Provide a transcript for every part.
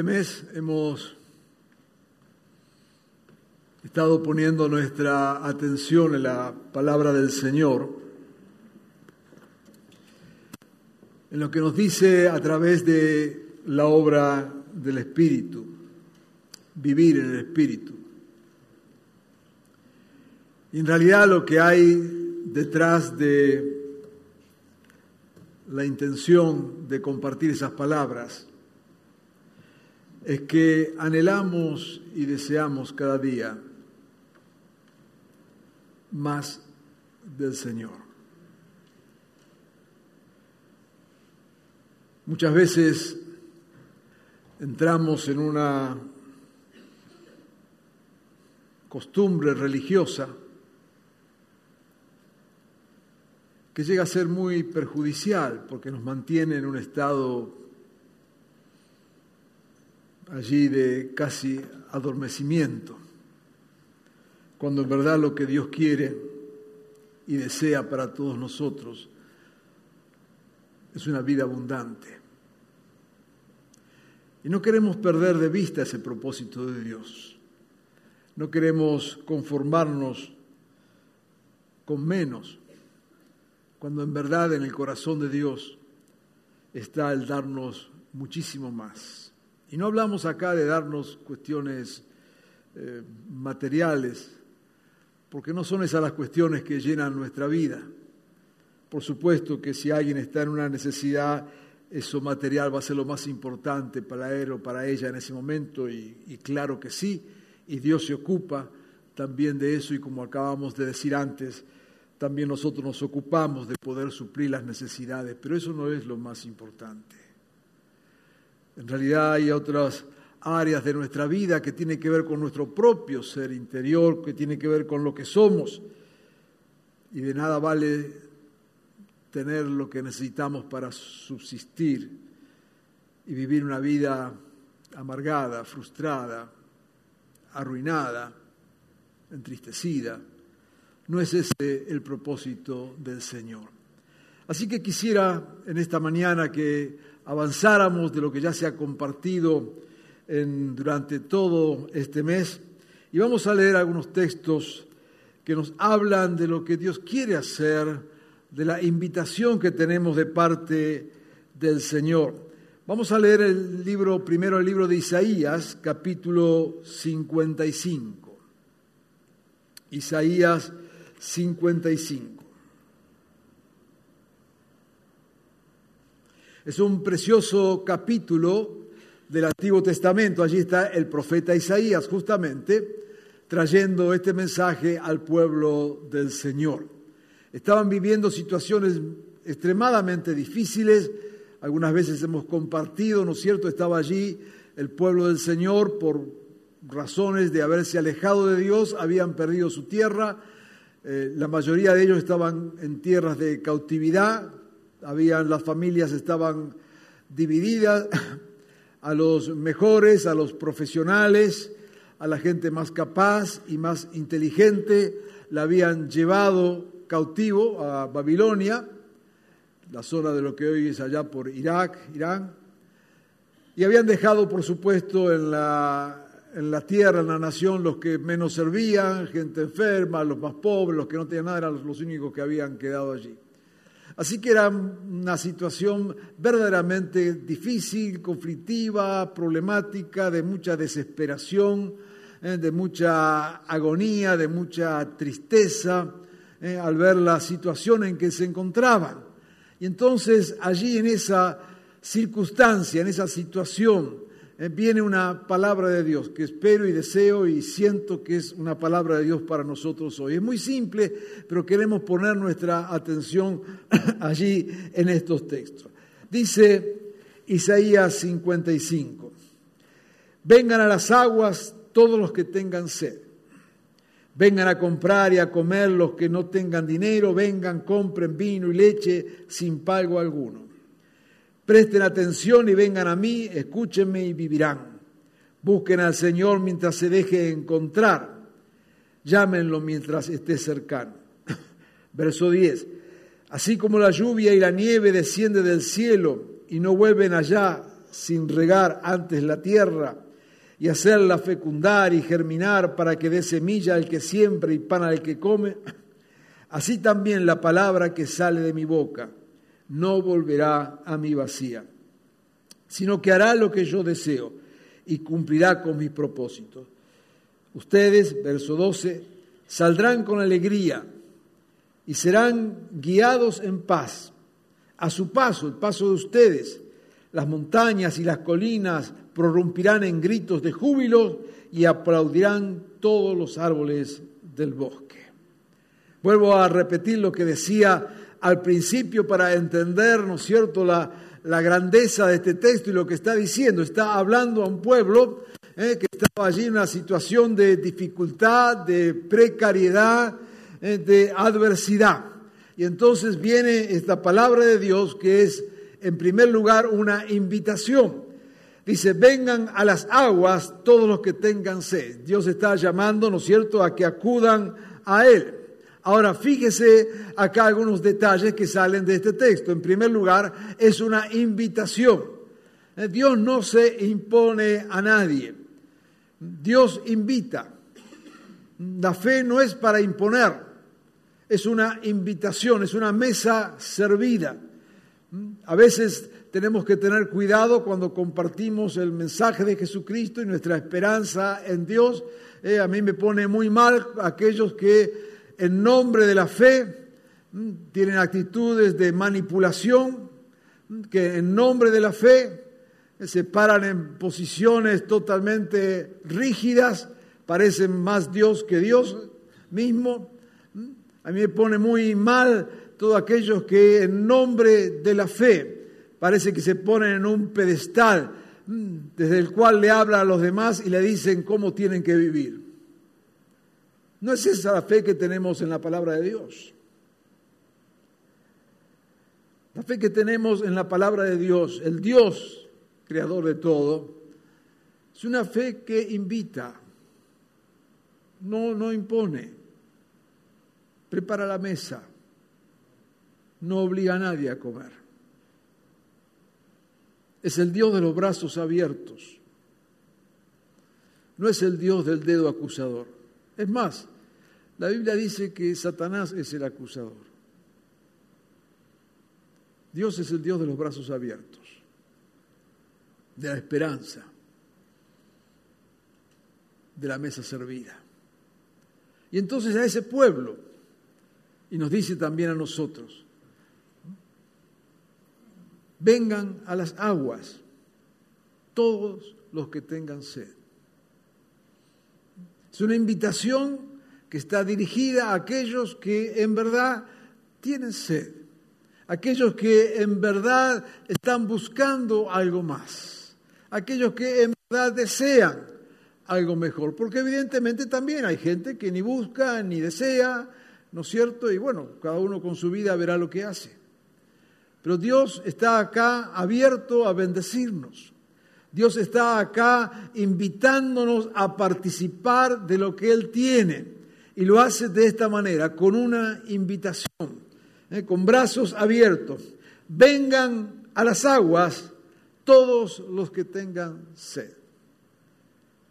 Este mes hemos estado poniendo nuestra atención en la palabra del Señor, en lo que nos dice a través de la obra del Espíritu, vivir en el Espíritu. Y en realidad lo que hay detrás de la intención de compartir esas palabras es que anhelamos y deseamos cada día más del Señor. Muchas veces entramos en una costumbre religiosa que llega a ser muy perjudicial porque nos mantiene en un estado allí de casi adormecimiento, cuando en verdad lo que Dios quiere y desea para todos nosotros es una vida abundante. Y no queremos perder de vista ese propósito de Dios. No queremos conformarnos con menos, cuando en verdad en el corazón de Dios está el darnos muchísimo más. Y no hablamos acá de darnos cuestiones eh, materiales, porque no son esas las cuestiones que llenan nuestra vida. Por supuesto que si alguien está en una necesidad, eso material va a ser lo más importante para él o para ella en ese momento, y, y claro que sí, y Dios se ocupa también de eso, y como acabamos de decir antes, también nosotros nos ocupamos de poder suplir las necesidades, pero eso no es lo más importante. En realidad hay otras áreas de nuestra vida que tienen que ver con nuestro propio ser interior, que tienen que ver con lo que somos. Y de nada vale tener lo que necesitamos para subsistir y vivir una vida amargada, frustrada, arruinada, entristecida. No es ese el propósito del Señor. Así que quisiera en esta mañana que avanzáramos de lo que ya se ha compartido durante todo este mes. Y vamos a leer algunos textos que nos hablan de lo que Dios quiere hacer, de la invitación que tenemos de parte del Señor. Vamos a leer el libro, primero el libro de Isaías, capítulo 55. Isaías 55. Es un precioso capítulo del Antiguo Testamento. Allí está el profeta Isaías justamente trayendo este mensaje al pueblo del Señor. Estaban viviendo situaciones extremadamente difíciles. Algunas veces hemos compartido, ¿no es cierto? Estaba allí el pueblo del Señor por razones de haberse alejado de Dios, habían perdido su tierra. Eh, la mayoría de ellos estaban en tierras de cautividad, habían, las familias estaban divididas, a los mejores, a los profesionales, a la gente más capaz y más inteligente, la habían llevado cautivo a Babilonia, la zona de lo que hoy es allá por Irak, Irán, y habían dejado, por supuesto, en la, en la tierra, en la nación, los que menos servían, gente enferma, los más pobres, los que no tenían nada, eran los únicos que habían quedado allí. Así que era una situación verdaderamente difícil, conflictiva, problemática, de mucha desesperación, eh, de mucha agonía, de mucha tristeza eh, al ver la situación en que se encontraban. Y entonces allí en esa circunstancia, en esa situación viene una palabra de Dios que espero y deseo y siento que es una palabra de Dios para nosotros hoy. Es muy simple, pero queremos poner nuestra atención allí en estos textos. Dice Isaías 55, vengan a las aguas todos los que tengan sed. Vengan a comprar y a comer los que no tengan dinero, vengan, compren vino y leche sin pago alguno. Presten atención y vengan a mí, escúchenme y vivirán. Busquen al Señor mientras se deje encontrar. Llámenlo mientras esté cercano. Verso 10. Así como la lluvia y la nieve desciende del cielo y no vuelven allá sin regar antes la tierra y hacerla fecundar y germinar para que dé semilla al que siembra y pan al que come, así también la palabra que sale de mi boca no volverá a mi vacía, sino que hará lo que yo deseo y cumplirá con mis propósitos. Ustedes, verso 12, saldrán con alegría y serán guiados en paz. A su paso, el paso de ustedes, las montañas y las colinas prorrumpirán en gritos de júbilo y aplaudirán todos los árboles del bosque. Vuelvo a repetir lo que decía al principio para entender, ¿no es cierto?, la, grandeza de este texto y lo que está diciendo. Está hablando a un pueblo eh, que estaba allí en una situación de dificultad, de precariedad, eh, de adversidad. Y entonces viene esta palabra de Dios que es, en primer lugar, una invitación. Dice, vengan a las aguas todos los que tengan sed. Dios está llamando, ¿no es cierto?, a que acudan a Él. Ahora, fíjese acá algunos detalles que salen de este texto. En primer lugar, es una invitación. Eh, Dios no se impone a nadie. Dios invita. La fe no es para imponer, es una invitación, es una mesa servida. A veces tenemos que tener cuidado cuando compartimos el mensaje de Jesucristo y nuestra esperanza en Dios. Eh, a mí me pone muy mal aquellos que en nombre de la fe, tienen actitudes de manipulación, que en nombre de la fe se paran en posiciones totalmente rígidas, parecen más Dios que Dios mismo. A mí me pone muy mal todos aquellos que en nombre de la fe parece que se ponen en un pedestal desde el cual le habla a los demás y le dicen cómo tienen que vivir. No es esa la fe que tenemos en la palabra de Dios. La fe que tenemos en la palabra de Dios, el Dios creador de todo, es una fe que invita, no, no impone, prepara la mesa, no obliga a nadie a comer. Es el Dios de los brazos abiertos, no es el Dios del dedo acusador. Es más, la Biblia dice que Satanás es el acusador. Dios es el Dios de los brazos abiertos, de la esperanza, de la mesa servida. Y entonces a ese pueblo, y nos dice también a nosotros, vengan a las aguas todos los que tengan sed. Es una invitación que está dirigida a aquellos que en verdad tienen sed, aquellos que en verdad están buscando algo más, aquellos que en verdad desean algo mejor, porque evidentemente también hay gente que ni busca ni desea, ¿no es cierto? Y bueno, cada uno con su vida verá lo que hace. Pero Dios está acá abierto a bendecirnos. Dios está acá invitándonos a participar de lo que Él tiene. Y lo hace de esta manera, con una invitación, eh, con brazos abiertos. Vengan a las aguas todos los que tengan sed.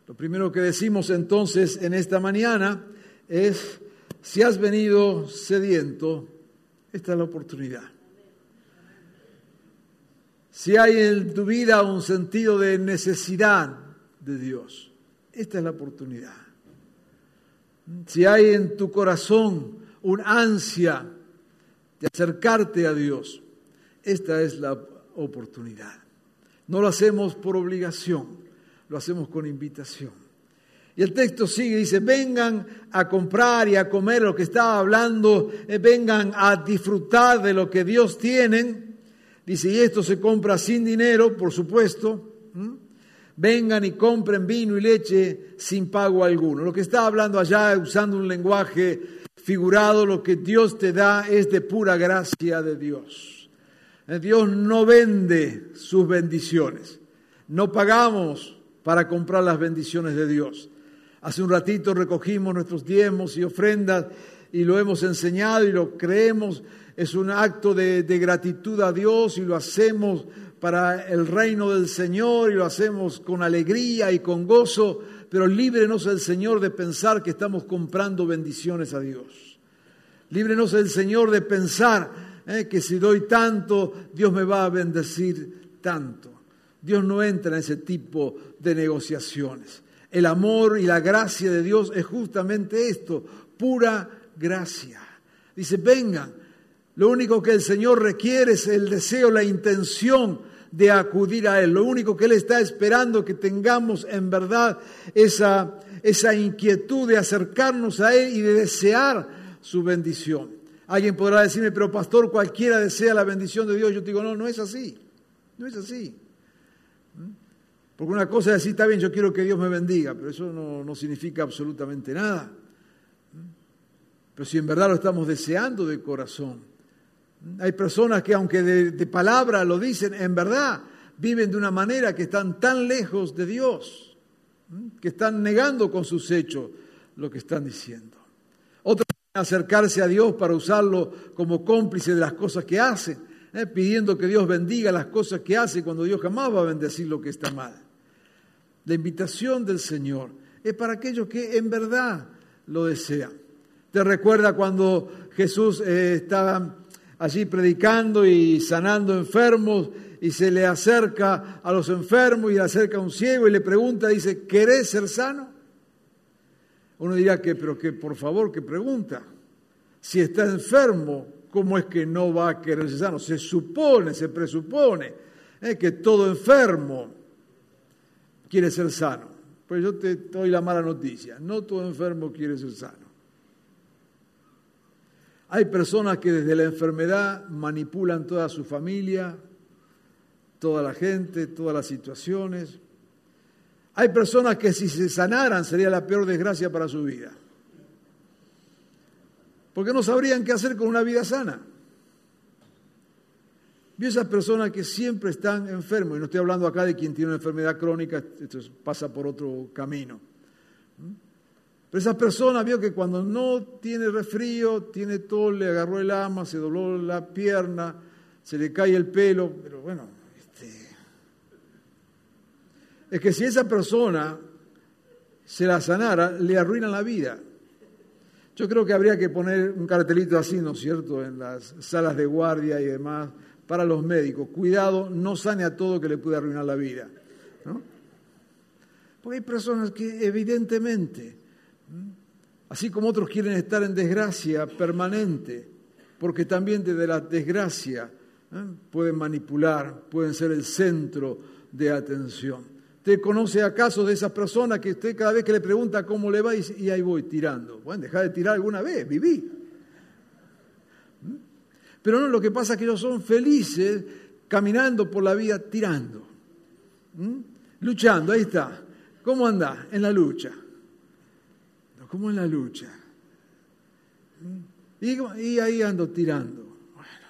Lo primero que decimos entonces en esta mañana es, si has venido sediento, esta es la oportunidad. Si hay en tu vida un sentido de necesidad de Dios, esta es la oportunidad si hay en tu corazón un ansia de acercarte a Dios, esta es la oportunidad. No lo hacemos por obligación, lo hacemos con invitación. Y el texto sigue, dice, vengan a comprar y a comer lo que estaba hablando, eh, vengan a disfrutar de lo que Dios tiene. Dice, y esto se compra sin dinero, por supuesto. Vengan y compren vino y leche sin pago alguno. Lo que está hablando allá, usando un lenguaje figurado, lo que Dios te da es de pura gracia de Dios. Eh, Dios no vende sus bendiciones. No pagamos para comprar las bendiciones de Dios. Hace un ratito recogimos nuestros diezmos y ofrendas y lo hemos enseñado y lo creemos. Es un acto de, gratitud a Dios y lo hacemos para el reino del Señor y lo hacemos con alegría y con gozo, pero líbrenos el Señor de pensar que estamos comprando bendiciones a Dios. Líbrenos el Señor de pensar eh, que si doy tanto, Dios me va a bendecir tanto. Dios no entra en ese tipo de negociaciones. El amor y la gracia de Dios es justamente esto, pura gracia. Dice, vengan. Lo único que el Señor requiere es el deseo, la intención de acudir a Él. Lo único que Él está esperando que tengamos en verdad esa, esa inquietud de acercarnos a Él y de desear su bendición. Alguien podrá decirme, pero pastor, cualquiera desea la bendición de Dios. Yo te digo, no, no es así. No es así. Porque una cosa es decir, está bien, yo quiero que Dios me bendiga, pero eso no, significa absolutamente nada. Pero si en verdad lo estamos deseando de corazón. Hay personas que aunque de, palabra lo dicen, en verdad viven de una manera que están tan lejos de Dios, que están negando con sus hechos lo que están diciendo. Otros acercarse a Dios para usarlo como cómplice de las cosas que hacen, ¿eh? pidiendo que Dios bendiga las cosas que hace cuando Dios jamás va a bendecir lo que está mal. La invitación del Señor es para aquellos que en verdad lo desean. ¿Te recuerda cuando Jesús eh, estaba allí predicando y sanando enfermos y se le acerca a los enfermos y le acerca a un ciego y le pregunta, dice, ¿querés ser sano? Uno dirá que, pero que por favor, que pregunta. Si está enfermo, ¿cómo es que no va a querer ser sano? Se supone, se presupone eh, que todo enfermo quiere ser sano. Pues yo te doy la mala noticia, no todo enfermo quiere ser sano. Hay personas que desde la enfermedad manipulan toda su familia, toda la gente, todas las situaciones. Hay personas que si se sanaran sería la peor desgracia para su vida. Porque no sabrían qué hacer con una vida sana. Vio esas personas que siempre están enfermos, y no estoy hablando acá de quien tiene una enfermedad crónica, esto pasa por otro camino. ¿Mm? Pero esas personas vio que cuando no tiene resfrío, tiene todo, le agarró el ama, se dobló la pierna, se le cae el pelo, pero bueno, este, es que si esa persona se la sanara, le arruinan la vida. Yo creo que habría que poner un cartelito así, ¿no es cierto?, en las salas de guardia y demás, para los médicos. Cuidado, no sane a todo que le puede arruinar la vida. Porque hay personas que evidentemente, así como otros quieren estar en desgracia permanente, porque también desde la desgracia pueden manipular, pueden ser el centro de atención. ¿Usted conoce acaso de esas personas que usted cada vez que le pregunta cómo le va y, y ahí voy tirando? Bueno, deja de tirar alguna vez, viví. Pero no, lo que pasa es que ellos son felices caminando por la vida tirando, luchando, ahí está. ¿Cómo anda? En la lucha. ¿Cómo en la lucha? Y, ahí ando tirando. Bueno,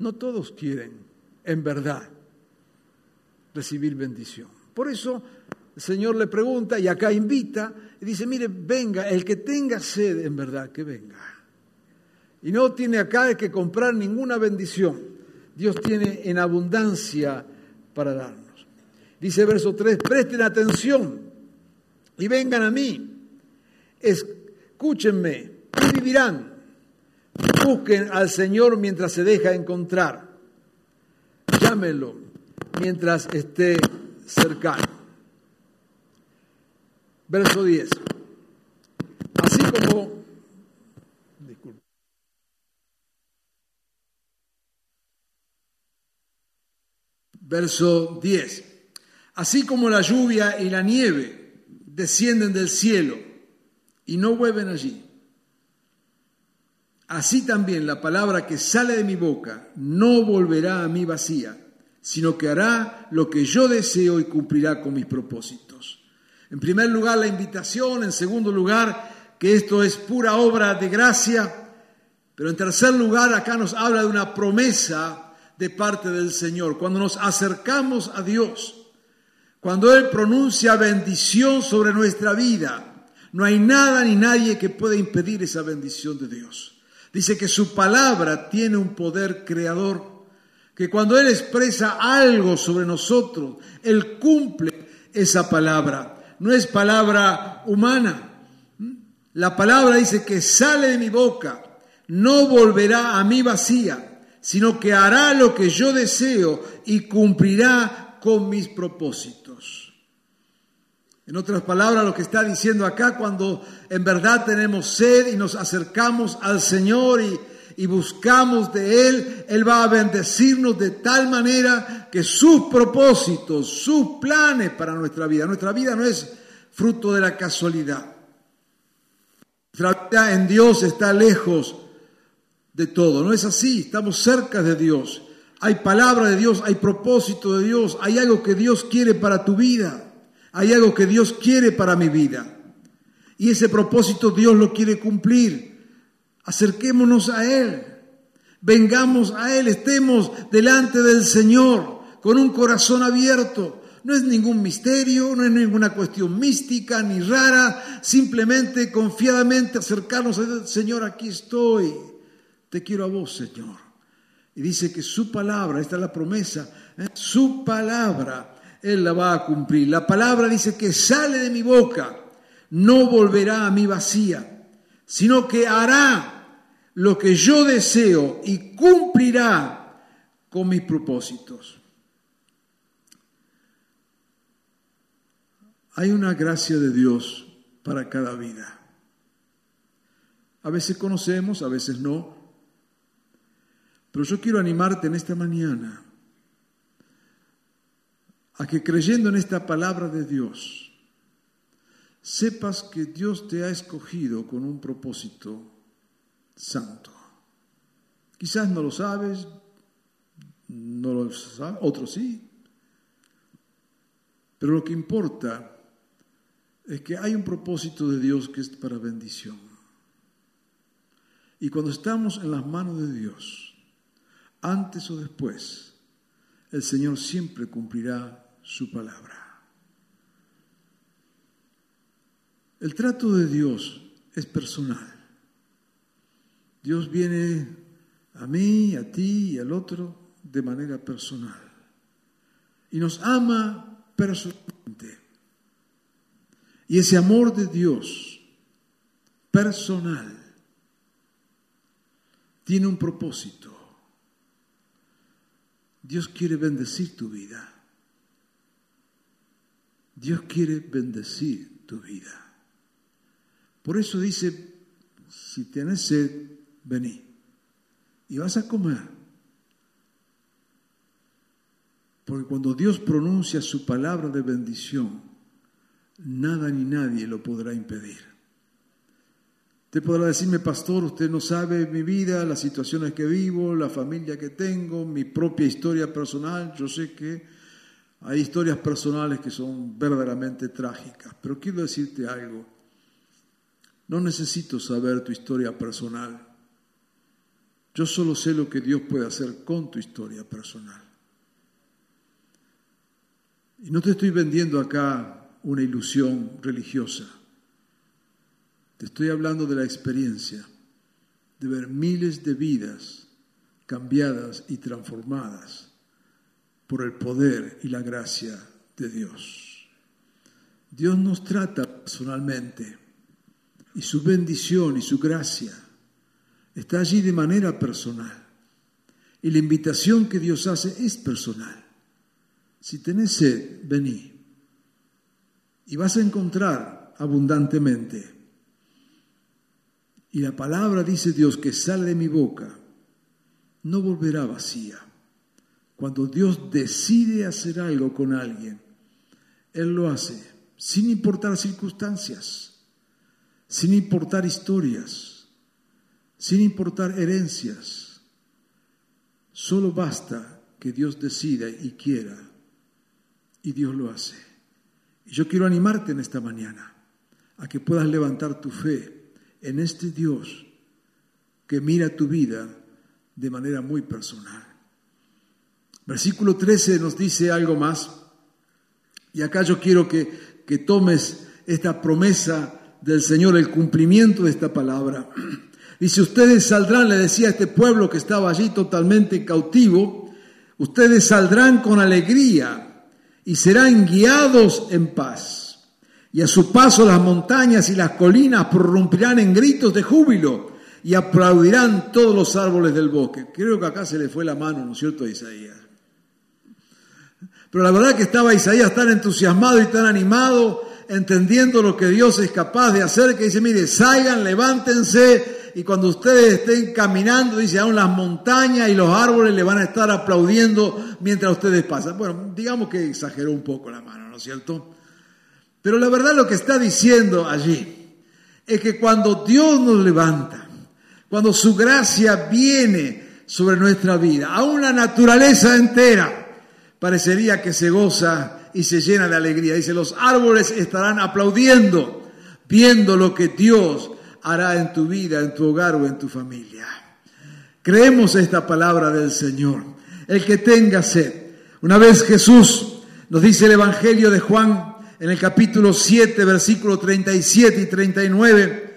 no todos quieren, en verdad, recibir bendición. Por eso el Señor le pregunta y acá invita y dice, mire, venga, el que tenga sed en verdad, que venga. Y no tiene acá que comprar ninguna bendición. Dios tiene en abundancia para darnos. Dice verso 3, presten atención y vengan a mí. Escúchenme y vivirán. Busquen al Señor mientras se deja encontrar. Llámenlo mientras esté cercano. Verso 10. Así como Verso 10. Así como la lluvia y la nieve descienden del cielo y no vuelven allí, así también la palabra que sale de mi boca no volverá a mí vacía, sino que hará lo que yo deseo y cumplirá con mis propósitos. En primer lugar, la invitación, en segundo lugar, que esto es pura obra de gracia, pero en tercer lugar, acá nos habla de una promesa de parte del Señor. Cuando nos acercamos a Dios, cuando Él pronuncia bendición sobre nuestra vida, no hay nada ni nadie que pueda impedir esa bendición de Dios. Dice que su palabra tiene un poder creador, que cuando Él expresa algo sobre nosotros, Él cumple esa palabra. No es palabra humana. La palabra dice que sale de mi boca no volverá a mí vacía, sino que hará lo que yo deseo y cumplirá con mis propósitos. En otras palabras, lo que está diciendo acá, cuando en verdad tenemos sed y nos acercamos al Señor y, y buscamos de Él, Él va a bendecirnos de tal manera que sus propósitos, sus planes para nuestra vida, nuestra vida no es fruto de la casualidad. Nuestra en Dios está lejos de todo. No es así, estamos cerca de Dios. Hay palabra de Dios, hay propósito de Dios, hay algo que Dios quiere para tu vida, hay algo que Dios quiere para mi vida. Y ese propósito Dios lo quiere cumplir. Acerquémonos a Él, vengamos a Él, estemos delante del Señor con un corazón abierto. No es ningún misterio, no es ninguna cuestión mística ni rara, simplemente confiadamente acercarnos al Señor, aquí estoy te quiero a vos, Señor. Y dice que su palabra, esta es la promesa, ¿eh? su palabra Él la va a cumplir. La palabra dice que sale de mi boca, no volverá a mí vacía, sino que hará lo que yo deseo y cumplirá con mis propósitos. Hay una gracia de Dios para cada vida. A veces conocemos, a veces no, pero yo quiero animarte en esta mañana a que creyendo en esta palabra de Dios, sepas que Dios te ha escogido con un propósito santo. Quizás no lo sabes, no lo sabes, otros sí, pero lo que importa es que hay un propósito de Dios que es para bendición. Y cuando estamos en las manos de Dios, antes o después, el Señor siempre cumplirá su palabra. El trato de Dios es personal. Dios viene a mí, a ti y al otro de manera personal. Y nos ama personalmente. Y ese amor de Dios personal tiene un propósito. Dios quiere bendecir tu vida. Dios quiere bendecir tu vida. Por eso dice, si tienes sed, vení. Y vas a comer. Porque cuando Dios pronuncia su palabra de bendición, nada ni nadie lo podrá impedir. Usted podrá decirme, pastor, usted no sabe mi vida, las situaciones que vivo, la familia que tengo, mi propia historia personal. Yo sé que hay historias personales que son verdaderamente trágicas, pero quiero decirte algo. No necesito saber tu historia personal. Yo solo sé lo que Dios puede hacer con tu historia personal. Y no te estoy vendiendo acá una ilusión religiosa. Estoy hablando de la experiencia de ver miles de vidas cambiadas y transformadas por el poder y la gracia de Dios. Dios nos trata personalmente y su bendición y su gracia está allí de manera personal. Y la invitación que Dios hace es personal. Si tenés sed, vení. Y vas a encontrar abundantemente y la palabra, dice Dios, que sale de mi boca, no volverá vacía. Cuando Dios decide hacer algo con alguien, Él lo hace sin importar circunstancias, sin importar historias, sin importar herencias. Solo basta que Dios decida y quiera, y Dios lo hace. Y yo quiero animarte en esta mañana a que puedas levantar tu fe en este Dios que mira tu vida de manera muy personal. Versículo 13 nos dice algo más, y acá yo quiero que, que tomes esta promesa del Señor, el cumplimiento de esta palabra. Dice, ustedes saldrán, le decía a este pueblo que estaba allí totalmente cautivo, ustedes saldrán con alegría y serán guiados en paz. Y a su paso las montañas y las colinas prorrumpirán en gritos de júbilo y aplaudirán todos los árboles del bosque. Creo que acá se le fue la mano, ¿no es cierto, a Isaías? Pero la verdad que estaba Isaías tan entusiasmado y tan animado, entendiendo lo que Dios es capaz de hacer, que dice, mire, salgan, levántense, y cuando ustedes estén caminando, dice, aún las montañas y los árboles le van a estar aplaudiendo mientras ustedes pasan. Bueno, digamos que exageró un poco la mano, ¿no es cierto? Pero la verdad lo que está diciendo allí es que cuando Dios nos levanta, cuando su gracia viene sobre nuestra vida, a una naturaleza entera, parecería que se goza y se llena de alegría. Dice, los árboles estarán aplaudiendo, viendo lo que Dios hará en tu vida, en tu hogar o en tu familia. Creemos esta palabra del Señor. El que tenga sed. Una vez Jesús nos dice el Evangelio de Juan en el capítulo 7, versículo 37 y 39,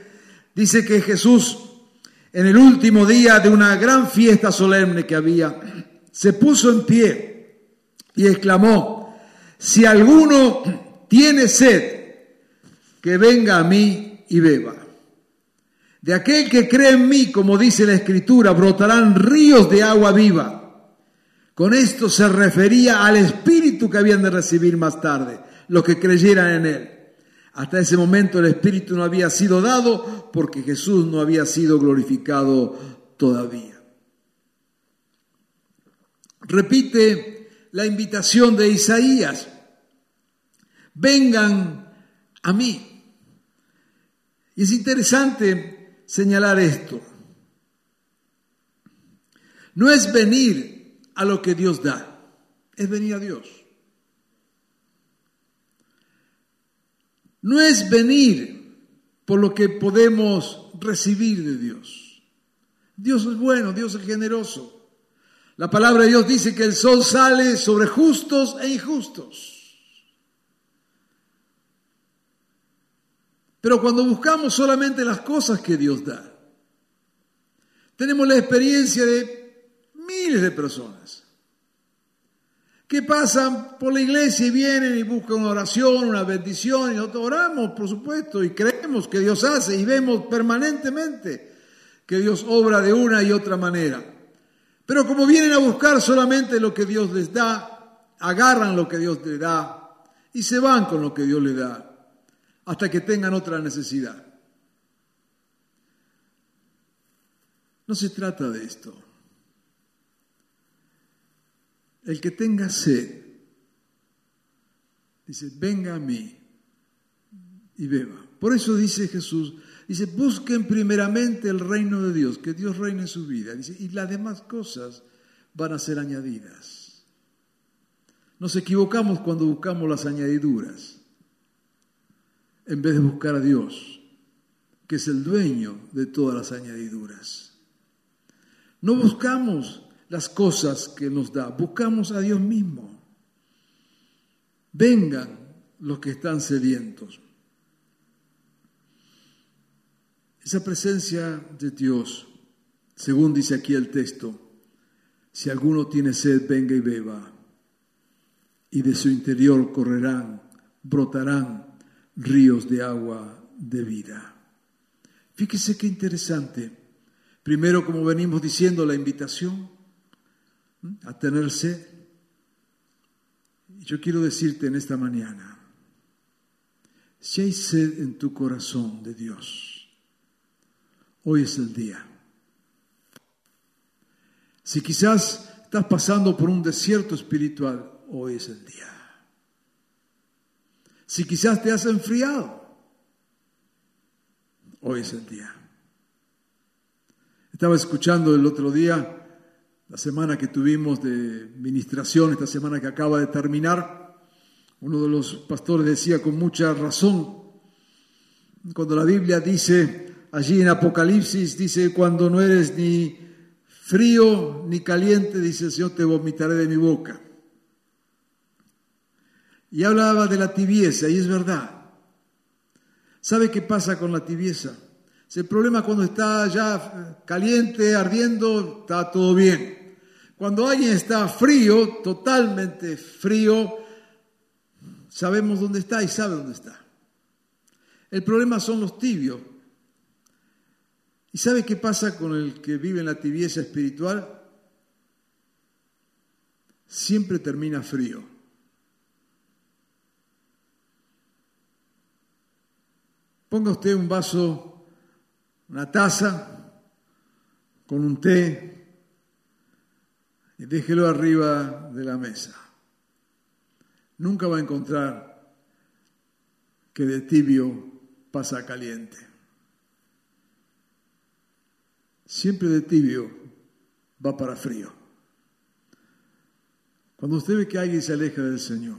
dice que Jesús en el último día de una gran fiesta solemne que había, se puso en pie y exclamó, si alguno tiene sed, que venga a mí y beba. De aquel que cree en mí, como dice la escritura, brotarán ríos de agua viva. Con esto se refería al espíritu que habían de recibir más tarde, los que creyeran en él. Hasta ese momento el espíritu no había sido dado porque Jesús no había sido glorificado todavía. Repite la invitación de Isaías. Vengan a mí. Y es interesante señalar esto. No es venir a lo que Dios da, es venir a Dios. No es venir por lo que podemos recibir de Dios. Dios es bueno, Dios es generoso. La palabra de Dios dice que el sol sale sobre justos e injustos. Pero cuando buscamos solamente las cosas que Dios da, tenemos la experiencia de miles de personas que pasan por la iglesia y vienen y buscan una oración, una bendición, y nosotros oramos, por supuesto, y creemos que Dios hace y vemos permanentemente que Dios obra de una y otra manera. Pero como vienen a buscar solamente lo que Dios les da, agarran lo que Dios les da y se van con lo que Dios les da hasta que tengan otra necesidad. No se trata de esto. El que tenga sed, dice, venga a mí y beba. Por eso dice Jesús, Dice, busquen primeramente el reino de Dios, que Dios reine en su vida. Dice, y las demás cosas van a ser añadidas. Nos equivocamos cuando buscamos las añadiduras, en vez de buscar a Dios, que es el dueño de todas las añadiduras. No buscamos las cosas que nos da, buscamos a Dios mismo. Vengan los que están sedientos. Esa presencia de Dios, según dice aquí el texto, si alguno tiene sed, venga y beba, y de su interior correrán, brotarán ríos de agua de vida. Fíjese qué interesante. Primero, como venimos diciendo, la invitación a tener sed. Y yo quiero decirte en esta mañana, si hay sed en tu corazón de Dios, Hoy es el día. Si quizás estás pasando por un desierto espiritual, hoy es el día. si quizás te has enfriado. Hoy es el día. Estaba escuchando el otro día, la semana que tuvimos de ministración, esta semana que acaba de terminar, uno de los pastores decía con mucha razón, cuando la Biblia dice, allí en Apocalipsis, dice, cuando no eres ni frío ni caliente, dice el Señor, te vomitaré de mi boca. Y hablaba de la tibieza, y es verdad. ¿Sabe qué pasa con la tibieza? El problema cuando está ya caliente, ardiendo, está todo bien. Cuando alguien está frío, totalmente frío, sabemos dónde está y sabe dónde está. El problema son los tibios. ¿Y sabe qué pasa con el que vive en la tibieza espiritual? Siempre termina frío. Ponga usted un vaso, una taza con un té y déjelo arriba de la mesa. Nunca va a encontrar que de tibio pasa caliente. Siempre de tibio va para frío. Cuando usted ve que alguien se aleja del Señor,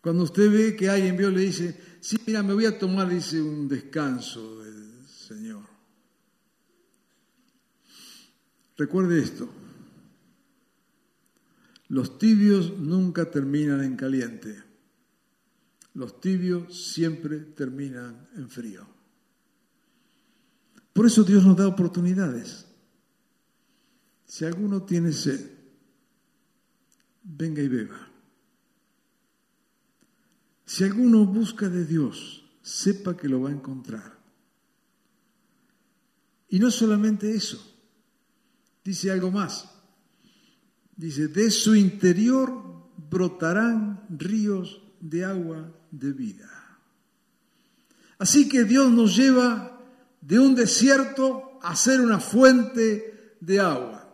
cuando usted ve que alguien vio le dice, sí, mira, me voy a tomar, dice, un descanso del Señor. Recuerde esto, los tibios nunca terminan en caliente. Los tibios siempre terminan en frío. Por eso Dios nos da oportunidades. Si alguno tiene sed, venga y beba. Si alguno busca de Dios, sepa que lo va a encontrar. Y no solamente eso, dice algo más. Dice, de su interior brotarán ríos de agua de vida. Así que Dios nos lleva de un desierto a ser una fuente de agua.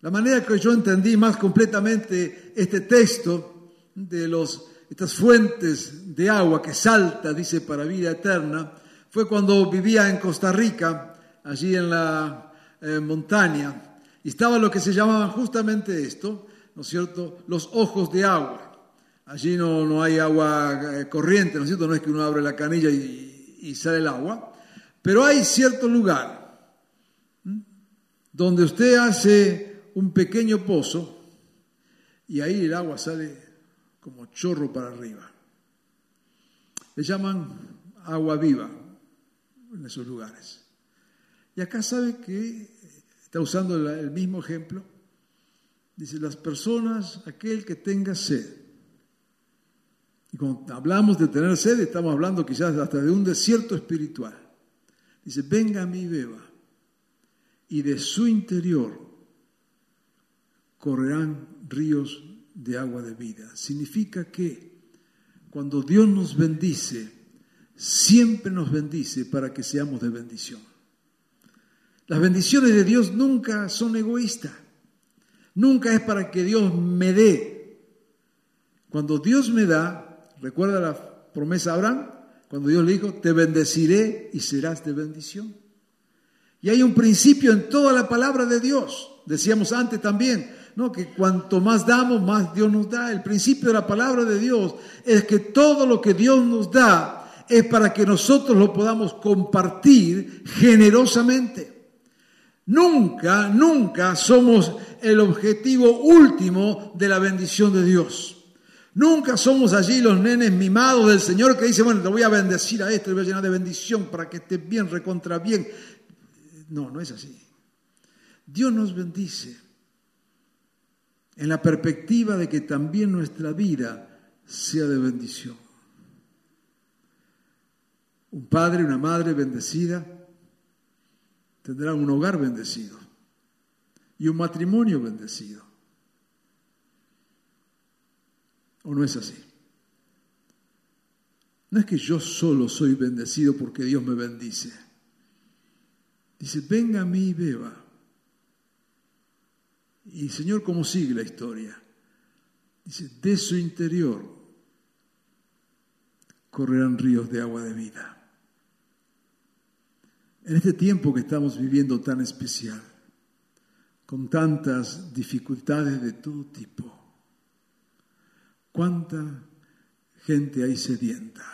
La manera que yo entendí más completamente este texto de los, estas fuentes de agua que salta, dice, para vida eterna, fue cuando vivía en Costa Rica, allí en la eh, montaña, y estaba lo que se llamaba justamente esto, ¿no es cierto?, los ojos de agua. Allí no, no hay agua eh, corriente, ¿no es cierto? No es que uno abre la canilla y, sale el agua, pero hay cierto lugar donde usted hace un pequeño pozo y ahí el agua sale como chorro para arriba. Le llaman agua viva en esos lugares. Y acá sabe que está usando el mismo ejemplo. Dice, las personas, aquel que tenga sed, y cuando hablamos de tener sed, estamos hablando quizás hasta de un desierto espiritual. Dice, venga a mí beba, y de su interior correrán ríos de agua de vida. Significa que cuando Dios nos bendice, siempre nos bendice para que seamos de bendición. Las bendiciones de Dios nunca son egoístas. Nunca es para que Dios me dé. Cuando Dios me da, ¿Recuerda la promesa a Abraham? Cuando Dios le dijo, te bendeciré y serás de bendición. Y hay un principio en toda la palabra de Dios. Decíamos antes también, ¿no? que cuanto más damos, más Dios nos da. El principio de la palabra de Dios es que todo lo que Dios nos da es para que nosotros lo podamos compartir generosamente. Nunca, nunca somos el objetivo último de la bendición de Dios. Nunca somos allí los nenes mimados del Señor que dice, bueno, te voy a bendecir a este, te voy a llenar de bendición para que estés bien, recontra bien. No, no es así. Dios nos bendice en la perspectiva de que también nuestra vida sea de bendición. Un padre, una madre bendecida tendrá un hogar bendecido y un matrimonio bendecido. ¿O no es así? No es que yo solo soy bendecido porque Dios me bendice. Dice, venga a mí y beba. Y Señor, ¿cómo sigue la historia? Dice, de su interior correrán ríos de agua de vida. En este tiempo que estamos viviendo tan especial, con tantas dificultades de todo tipo, ¿cuánta gente hay sedienta?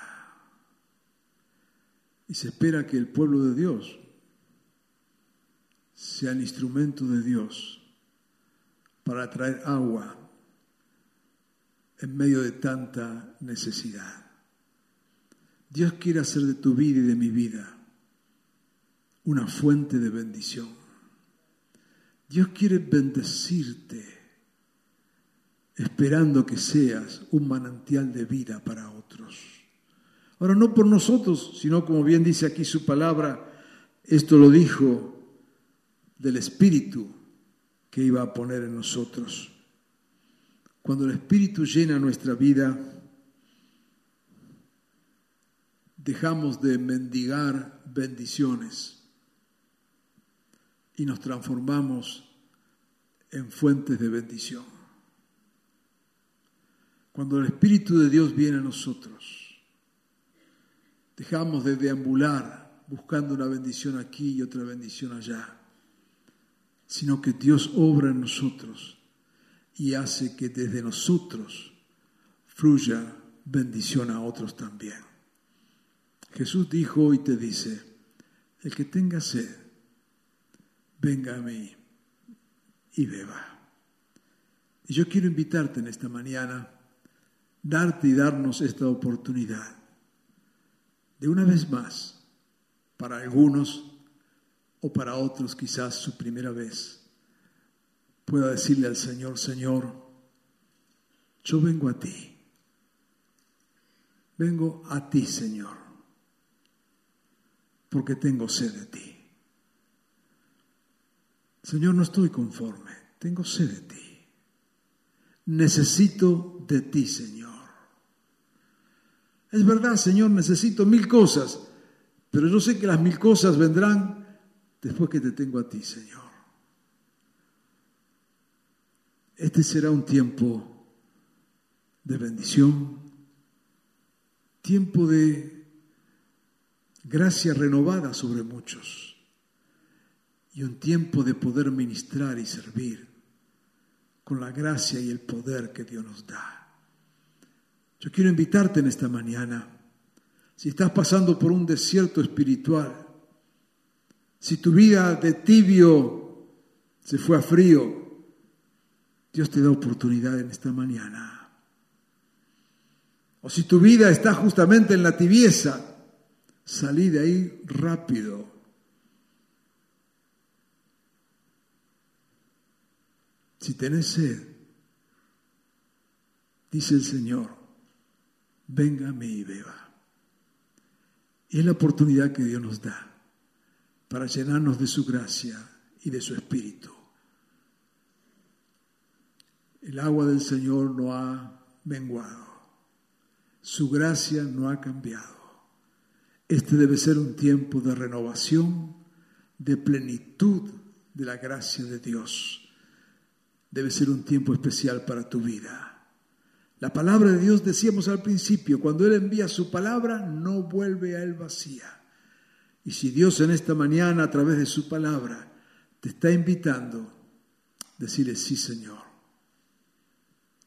Y se espera que el pueblo de Dios sea el instrumento de Dios para traer agua en medio de tanta necesidad. Dios quiere hacer de tu vida y de mi vida una fuente de bendición. Dios quiere bendecirte, esperando que seas un manantial de vida para otros. Ahora, no por nosotros, sino como bien dice aquí su palabra, esto lo dijo del Espíritu que iba a poner en nosotros. Cuando el Espíritu llena nuestra vida, dejamos de mendigar bendiciones y nos transformamos en fuentes de bendición. Cuando el Espíritu de Dios viene a nosotros, dejamos de deambular buscando una bendición aquí y otra bendición allá, sino que Dios obra en nosotros y hace que desde nosotros fluya bendición a otros también. Jesús dijo y te dice, el que tenga sed, venga a mí y beba. Y yo quiero invitarte en esta mañana, darte y darnos esta oportunidad de una vez más, para algunos o para otros quizás su primera vez, pueda decirle al Señor, Señor, yo vengo a ti, vengo a ti, Señor porque tengo sed de ti. Señor, no estoy conforme, tengo sed de ti. Necesito de ti, Señor. Es verdad, Señor, necesito mil cosas, pero yo sé que las mil cosas vendrán después que te tengo a ti, Señor. Este será un tiempo de bendición, tiempo de gracia renovada sobre muchos y un tiempo de poder ministrar y servir con la gracia y el poder que Dios nos da. Yo quiero invitarte en esta mañana, si estás pasando por un desierto espiritual, si tu vida de tibio se fue a frío, Dios te da oportunidad en esta mañana. O si tu vida está justamente en la tibieza, Salí de ahí rápido. Si tenés sed, dice el Señor, mí y beba. Y es la oportunidad que Dios nos da para llenarnos de su gracia y de su espíritu. El agua del Señor no ha menguado, su gracia no ha cambiado. Este debe ser un tiempo de renovación, de plenitud de la gracia de Dios. Debe ser un tiempo especial para tu vida. La palabra de Dios, decíamos al principio, cuando Él envía su palabra, no vuelve a Él vacía. Y si Dios en esta mañana, a través de su palabra, te está invitando, decirle, sí Señor,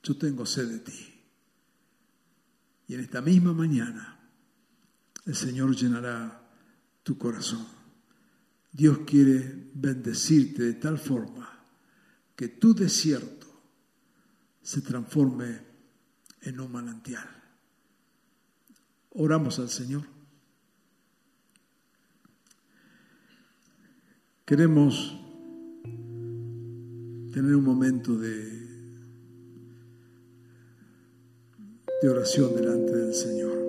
yo tengo sed de ti. Y en esta misma mañana, el Señor llenará tu corazón. Dios quiere bendecirte de tal forma que tu desierto se transforme en un manantial. Oramos al Señor. Queremos tener un momento de, de oración delante del Señor.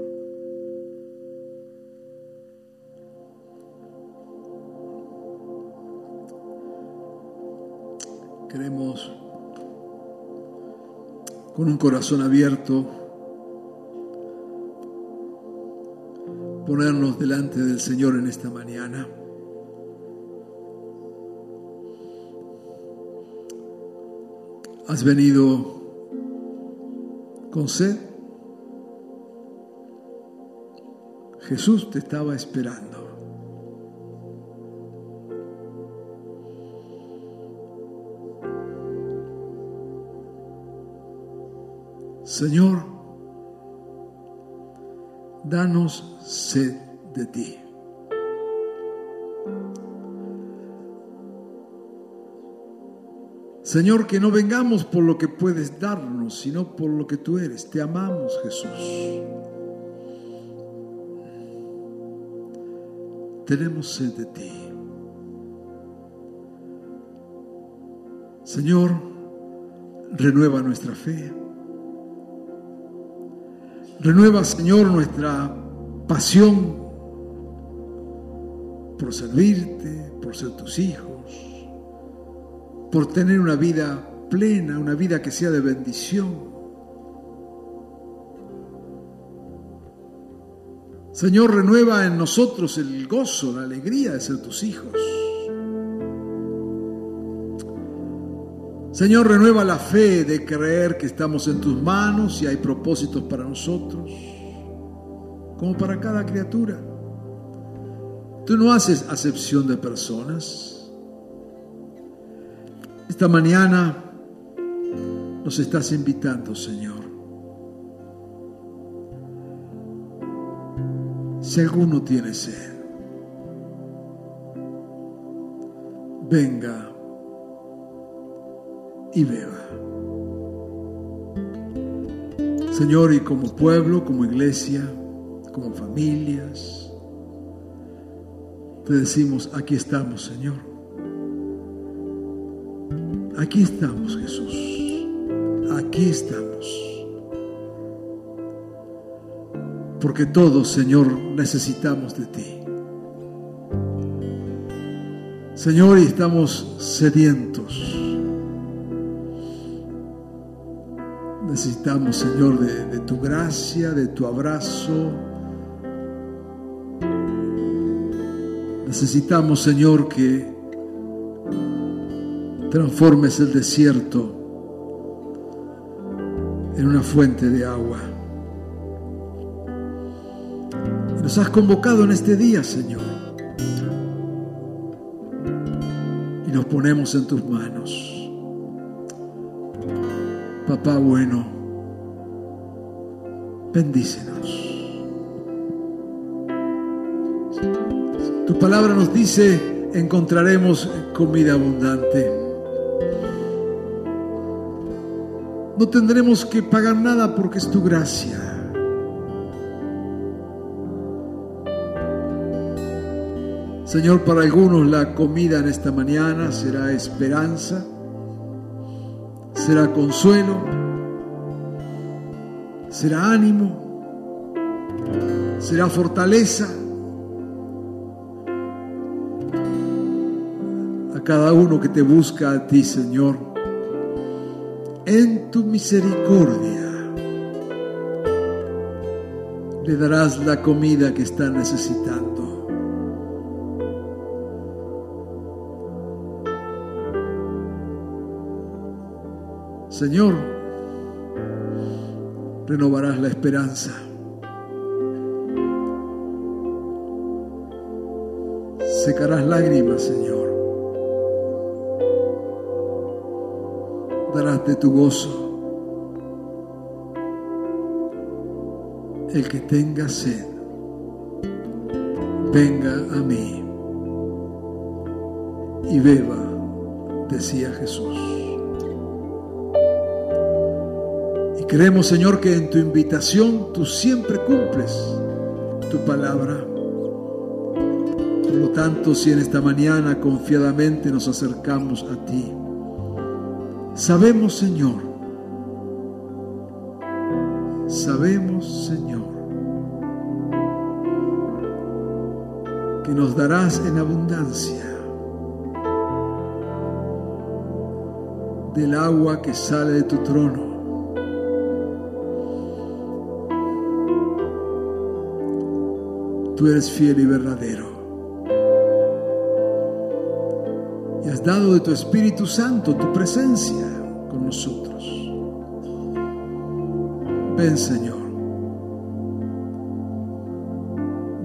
Queremos con un corazón abierto ponernos delante del Señor en esta mañana. Has venido con sed. Jesús te estaba esperando. Señor, danos sed de ti. Señor, que no vengamos por lo que puedes darnos, sino por lo que tú eres. Te amamos, Jesús. Tenemos sed de ti. Señor, renueva nuestra fe. Renueva, Señor, nuestra pasión por servirte, por ser tus hijos, por tener una vida plena, una vida que sea de bendición. Señor, renueva en nosotros el gozo, la alegría de ser tus hijos. Señor, renueva la fe de creer que estamos en tus manos y hay propósitos para nosotros, como para cada criatura. Tú no haces acepción de personas. Esta mañana nos estás invitando, Señor. Si alguno tiene sed, venga y beba. Señor, y como pueblo, como iglesia, como familias, te decimos, aquí estamos, Señor. Aquí estamos, Jesús. Aquí estamos. Porque todos, Señor, necesitamos de ti. Señor, y estamos sedientos Necesitamos, Señor, de, tu gracia, de tu abrazo. Necesitamos, Señor, que transformes el desierto en una fuente de agua. nos has convocado en este día, Señor. Y nos ponemos en tus manos. Papá bueno, bendícenos. Tu palabra nos dice, encontraremos comida abundante. No tendremos que pagar nada porque es tu gracia. Señor, para algunos la comida en esta mañana será esperanza será consuelo, será ánimo, será fortaleza. A cada uno que te busca a ti, Señor, en tu misericordia le darás la comida que está necesitando. Señor, renovarás la esperanza. Secarás lágrimas, Señor. Darás de tu gozo. El que tenga sed, venga a mí y beba, decía Jesús. Creemos, Señor, que en tu invitación tú siempre cumples tu palabra. Por lo tanto, si en esta mañana confiadamente nos acercamos a ti, sabemos, Señor, sabemos, Señor, que nos darás en abundancia del agua que sale de tu trono tú eres fiel y verdadero. Y has dado de tu Espíritu Santo tu presencia con nosotros. Ven Señor.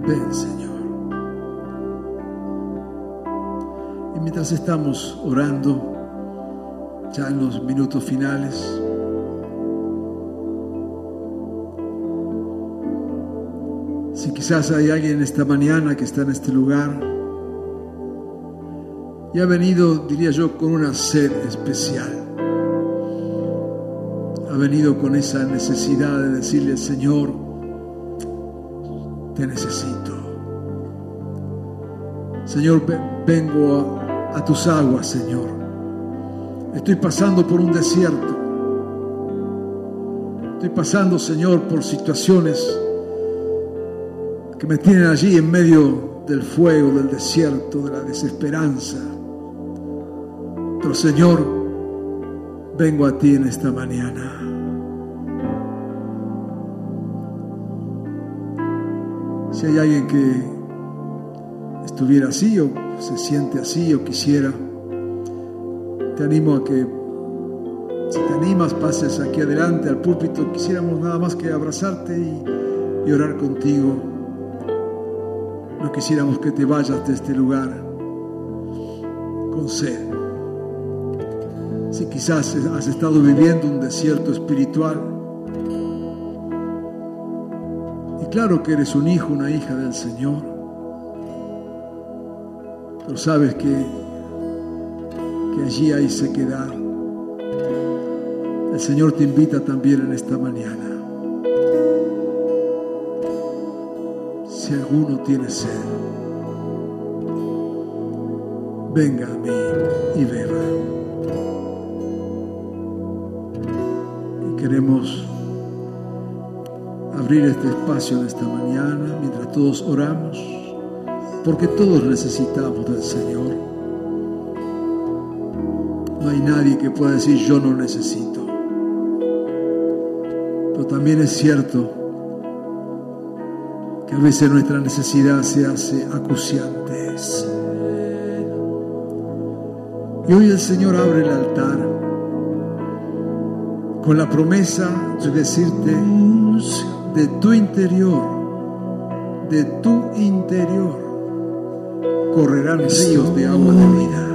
Ven Señor. Y mientras estamos orando, ya en los minutos finales, quizás hay alguien esta mañana que está en este lugar y ha venido, diría yo, con una sed especial ha venido con esa necesidad de decirle, Señor, te necesito. Señor, vengo a, tus aguas, Señor. Estoy pasando por un desierto. Estoy pasando, Señor, por situaciones que me tienen allí en medio del fuego, del desierto, de la desesperanza. Pero, Señor, vengo a ti en esta mañana. Si hay alguien que estuviera así o se siente así o quisiera, te animo a que, si te animas, pases aquí adelante al púlpito. Quisiéramos nada más que abrazarte y, orar contigo. No quisiéramos que te vayas de este lugar con sed. Si quizás has estado viviendo un desierto espiritual, y claro que eres un hijo, una hija del Señor, pero sabes que, que allí hay sequedad. El Señor te invita también en esta mañana. Si alguno tiene sed, venga a mí y beba. Queremos abrir este espacio de esta mañana mientras todos oramos, porque todos necesitamos del Señor. No hay nadie que pueda decir yo no necesito. Pero también es cierto que a veces nuestra necesidad se hace acuciante. Y hoy el Señor abre el altar con la promesa de decirte de tu interior, de tu interior, correrán ríos de agua de vida.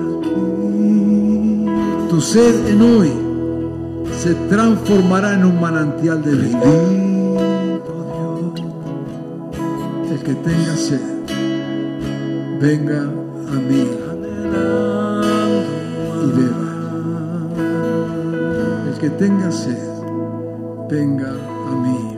Tu sed en hoy se transformará en un manantial de vida. El que tenga sed, venga a mí y beba que tenga sed, venga a mí.